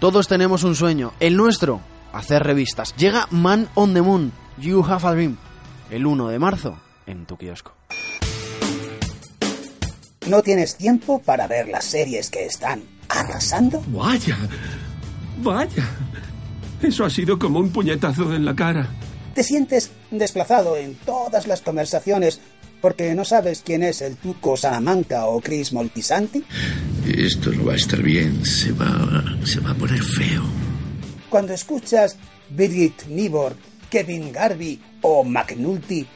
Todos tenemos un sueño, el nuestro, hacer revistas. Llega Man on the Moon, You Have a Dream, el 1 de marzo en tu kiosco. ¿No tienes tiempo para ver las series que están arrasando? Vaya, vaya. Eso ha sido como un puñetazo en la cara. ¿Te sientes desplazado en todas las conversaciones porque no sabes quién es el Tuco Salamanca o Chris Moltisanti? Esto no va a estar bien, se va, se va a poner feo. Cuando escuchas Birgit Nibor, Kevin Garvey o McNulty,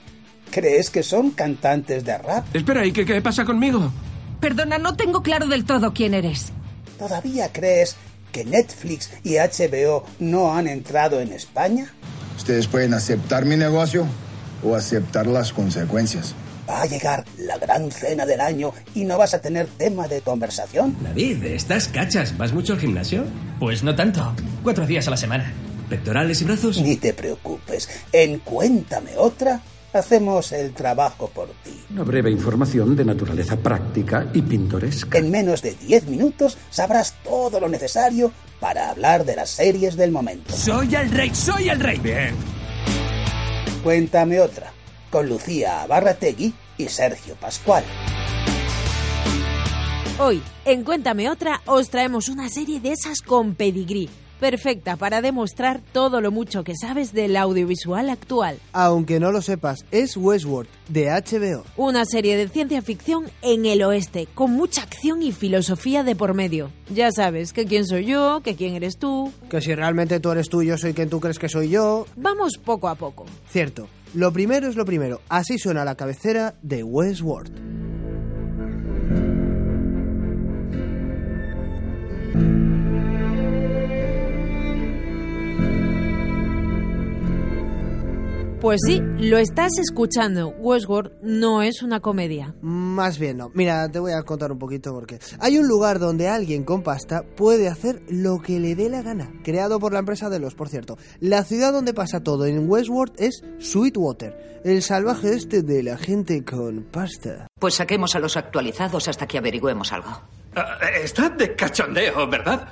¿crees que son cantantes de rap? Espera, ¿y qué, qué pasa conmigo? Perdona, no tengo claro del todo quién eres. ¿Todavía crees que Netflix y HBO no han entrado en España? Ustedes pueden aceptar mi negocio o aceptar las consecuencias. Va a llegar la gran cena del año y no vas a tener tema de conversación. David, ¿estás cachas? ¿Vas mucho al gimnasio? Pues no tanto. Cuatro días a la semana. ¿Pectorales y brazos? Ni te preocupes. En Cuéntame otra, hacemos el trabajo por ti. Una breve información de naturaleza práctica y pintoresca. En menos de 10 minutos sabrás todo lo necesario para hablar de las series del momento. Soy el rey, soy el rey. Bien. Cuéntame otra, con Lucía Barrategui y Sergio Pascual. Hoy, en Cuéntame otra, os traemos una serie de esas con pedigrí, perfecta para demostrar todo lo mucho que sabes del audiovisual actual. Aunque no lo sepas, es Westworld, de HBO. Una serie de ciencia ficción en el oeste, con mucha acción y filosofía de por medio. Ya sabes que quién soy yo, que quién eres tú. Que si realmente tú eres tú, yo soy quien tú crees que soy yo. Vamos poco a poco. Cierto. Lo primero es lo primero. Así suena la cabecera de Westworld. Pues sí, lo estás escuchando. Westworld no es una comedia. Más bien no. Mira, te voy a contar un poquito porque hay un lugar donde alguien con pasta puede hacer lo que le dé la gana. Creado por la empresa de los, por cierto. La ciudad donde pasa todo en Westworld es Sweetwater, el salvaje este de la gente con pasta. Pues saquemos a los actualizados hasta que averigüemos algo. Uh, está de cachondeo, ¿verdad?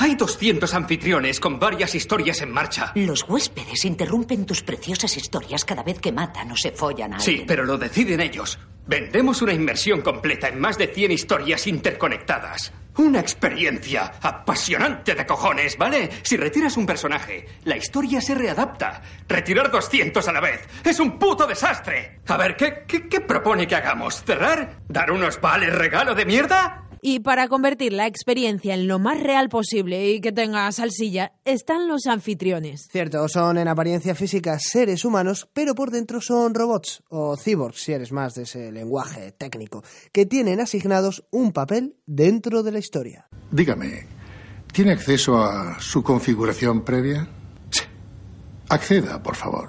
Hay 200 anfitriones con varias historias en marcha. Los huéspedes interrumpen tus preciosas historias cada vez que matan o se follan a Sí, alguien. pero lo deciden ellos. Vendemos una inmersión completa en más de 100 historias interconectadas. Una experiencia apasionante de cojones, ¿vale? Si retiras un personaje, la historia se readapta. Retirar 200 a la vez es un puto desastre. A ver, ¿qué, qué, qué propone que hagamos? ¿Cerrar? ¿Dar unos vales regalo de mierda? Y para convertir la experiencia en lo más real posible y que tenga salsilla, están los anfitriones. Cierto, son en apariencia física seres humanos, pero por dentro son robots, o cyborgs, si eres más de ese lenguaje técnico, que tienen asignados un papel dentro de la historia. Dígame, ¿tiene acceso a su configuración previa? Sí. Acceda, por favor.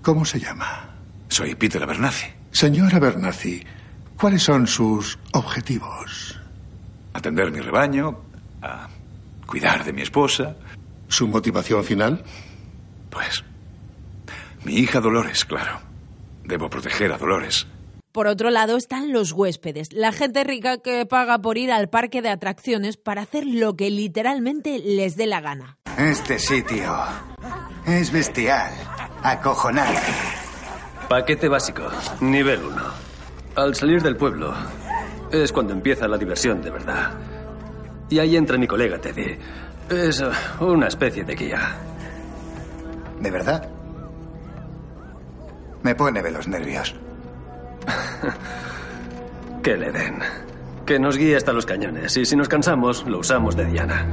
¿Cómo se llama? Soy Peter Abernathy. Señora Abernathy, ¿cuáles son sus objetivos? Atender mi rebaño, a cuidar de mi esposa. ¿Su motivación final? Pues mi hija Dolores, claro. Debo proteger a Dolores. Por otro lado están los huéspedes, la gente rica que paga por ir al parque de atracciones para hacer lo que literalmente les dé la gana. Este sitio es bestial, acojonante. Paquete básico, nivel 1. Al salir del pueblo es cuando empieza la diversión de verdad. Y ahí entra mi colega Teddy. Es eh, una especie de guía. ¿De verdad? Me pone de los nervios. que le den. Que nos guíe hasta los cañones y si nos cansamos, lo usamos de Diana.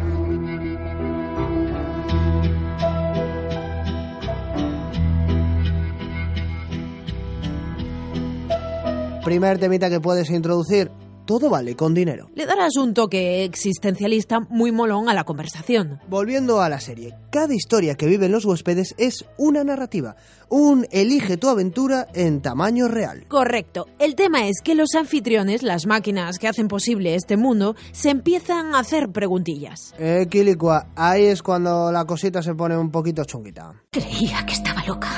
Primer temita que puedes introducir. Todo vale con dinero. Le darás un toque existencialista muy molón a la conversación. Volviendo a la serie, cada historia que viven los huéspedes es una narrativa, un elige tu aventura en tamaño real. Correcto. El tema es que los anfitriones, las máquinas que hacen posible este mundo, se empiezan a hacer preguntillas. Eh, Quilicua, ahí es cuando la cosita se pone un poquito chunguita. Creía que estaba loca.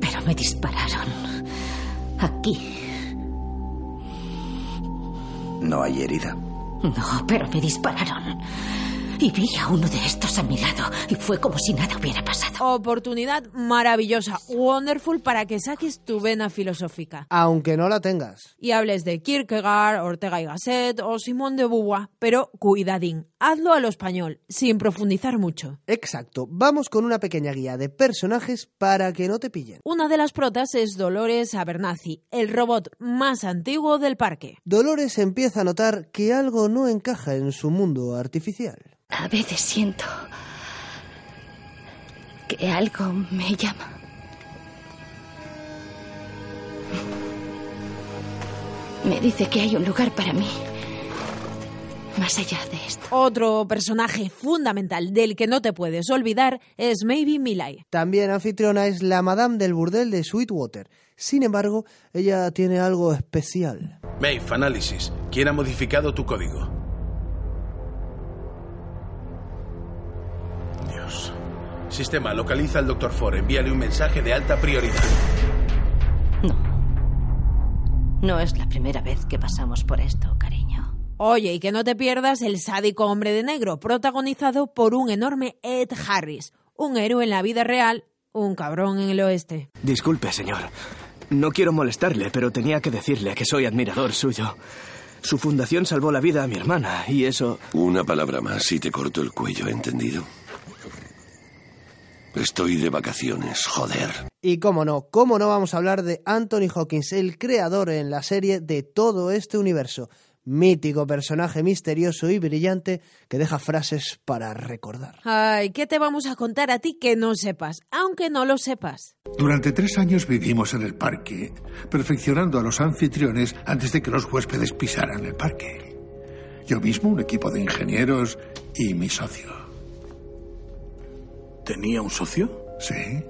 Pero me dispararon. Aquí. No hay herida. No, pero me dispararon. Y vi a uno de estos a mi lado y fue como si nada hubiera pasado. Oportunidad maravillosa, wonderful para que saques tu vena filosófica. Aunque no la tengas. Y hables de Kierkegaard, Ortega y Gasset o Simón de Beauvoir, pero cuidadín, hazlo a lo español, sin profundizar mucho. Exacto, vamos con una pequeña guía de personajes para que no te pillen. Una de las protas es Dolores Abernathy, el robot más antiguo del parque. Dolores empieza a notar que algo no encaja en su mundo artificial. A veces siento que algo me llama. Me dice que hay un lugar para mí. Más allá de esto. Otro personaje fundamental del que no te puedes olvidar es Maybe Milay. También anfitriona es la Madame del Burdel de Sweetwater. Sin embargo, ella tiene algo especial. Maeve, análisis. ¿Quién ha modificado tu código? Dios. Sistema, localiza al Dr. Ford. Envíale un mensaje de alta prioridad. No es la primera vez que pasamos por esto, cariño. Oye, y que no te pierdas el sádico hombre de negro, protagonizado por un enorme Ed Harris, un héroe en la vida real, un cabrón en el oeste. Disculpe, señor. No quiero molestarle, pero tenía que decirle que soy admirador suyo. Su fundación salvó la vida a mi hermana y eso... Una palabra más y te corto el cuello, ¿entendido? Estoy de vacaciones, joder. Y cómo no, cómo no vamos a hablar de Anthony Hawkins, el creador en la serie de todo este universo. Mítico personaje misterioso y brillante que deja frases para recordar. Ay, ¿qué te vamos a contar a ti que no sepas, aunque no lo sepas? Durante tres años vivimos en el parque, perfeccionando a los anfitriones antes de que los huéspedes pisaran el parque. Yo mismo, un equipo de ingenieros y mi socio. ¿Tenía un socio? Sí.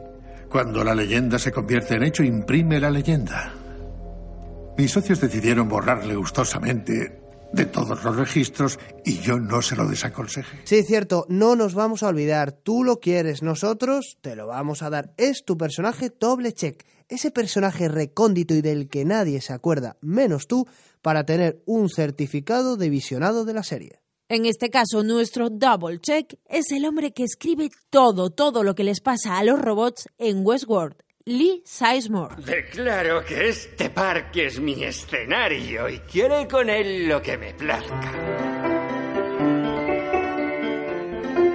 Cuando la leyenda se convierte en hecho, imprime la leyenda. Mis socios decidieron borrarle gustosamente de todos los registros y yo no se lo desaconsejé. Sí, cierto, no nos vamos a olvidar. Tú lo quieres, nosotros te lo vamos a dar. Es tu personaje doble check. Ese personaje recóndito y del que nadie se acuerda, menos tú, para tener un certificado de visionado de la serie. En este caso, nuestro double check es el hombre que escribe todo, todo lo que les pasa a los robots en Westworld. Lee Sizemore. Declaro que este parque es mi escenario y quiero con él lo que me plazca.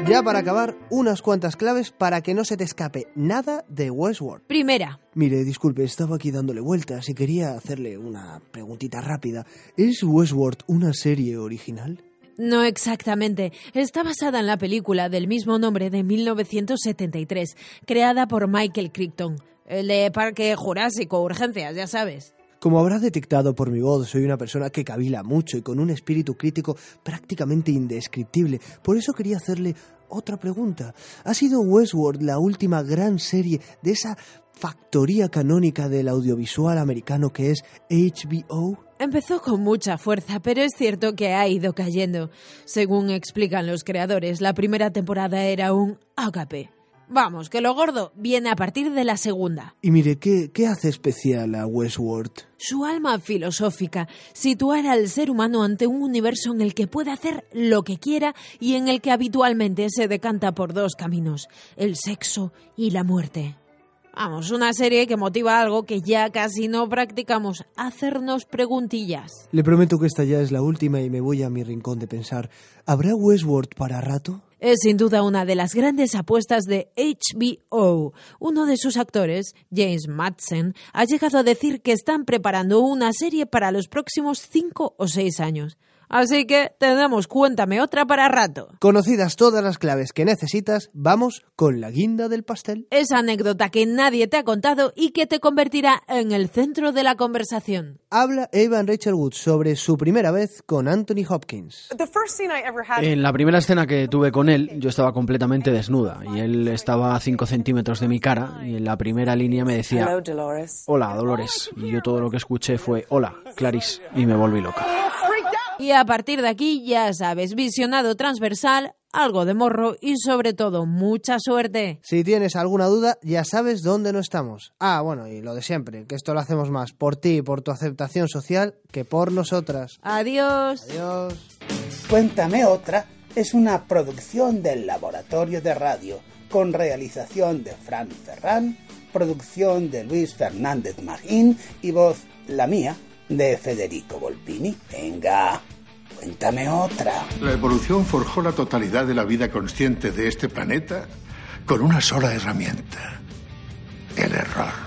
Ya para acabar, unas cuantas claves para que no se te escape nada de Westworld. Primera. Mire, disculpe, estaba aquí dándole vueltas y quería hacerle una preguntita rápida. ¿Es Westworld una serie original? No exactamente. Está basada en la película del mismo nombre de 1973, creada por Michael Crichton. El de Parque Jurásico, Urgencias, ya sabes. Como habrá detectado por mi voz, soy una persona que cavila mucho y con un espíritu crítico prácticamente indescriptible. Por eso quería hacerle otra pregunta. ¿Ha sido Westworld la última gran serie de esa factoría canónica del audiovisual americano que es HBO? Empezó con mucha fuerza, pero es cierto que ha ido cayendo. Según explican los creadores, la primera temporada era un ágape. Vamos, que lo gordo viene a partir de la segunda. Y mire, ¿qué, ¿qué hace especial a Westworld? Su alma filosófica, situar al ser humano ante un universo en el que puede hacer lo que quiera y en el que habitualmente se decanta por dos caminos, el sexo y la muerte. Vamos, una serie que motiva algo que ya casi no practicamos, hacernos preguntillas. Le prometo que esta ya es la última y me voy a mi rincón de pensar. ¿Habrá Westworld para rato? Es sin duda una de las grandes apuestas de HBO. Uno de sus actores, James Madsen, ha llegado a decir que están preparando una serie para los próximos cinco o seis años. Así que tenemos cuéntame otra para rato. Conocidas todas las claves que necesitas, vamos con la guinda del pastel. Esa anécdota que nadie te ha contado y que te convertirá en el centro de la conversación. Habla Evan Rachel Wood sobre su primera vez con Anthony Hopkins. En la primera escena que tuve con él, yo estaba completamente desnuda y él estaba a 5 centímetros de mi cara y en la primera línea me decía Hola, Dolores. Y yo todo lo que escuché fue Hola, Clarice. Y me volví loca. Y a partir de aquí, ya sabes, visionado transversal, algo de morro y sobre todo mucha suerte. Si tienes alguna duda, ya sabes dónde no estamos. Ah, bueno, y lo de siempre, que esto lo hacemos más por ti y por tu aceptación social que por nosotras. Adiós. Adiós. Cuéntame otra es una producción del Laboratorio de Radio con realización de Fran Ferran, producción de Luis Fernández Magín y voz, la mía, de Federico Volpini. Venga, cuéntame otra. La evolución forjó la totalidad de la vida consciente de este planeta con una sola herramienta, el error.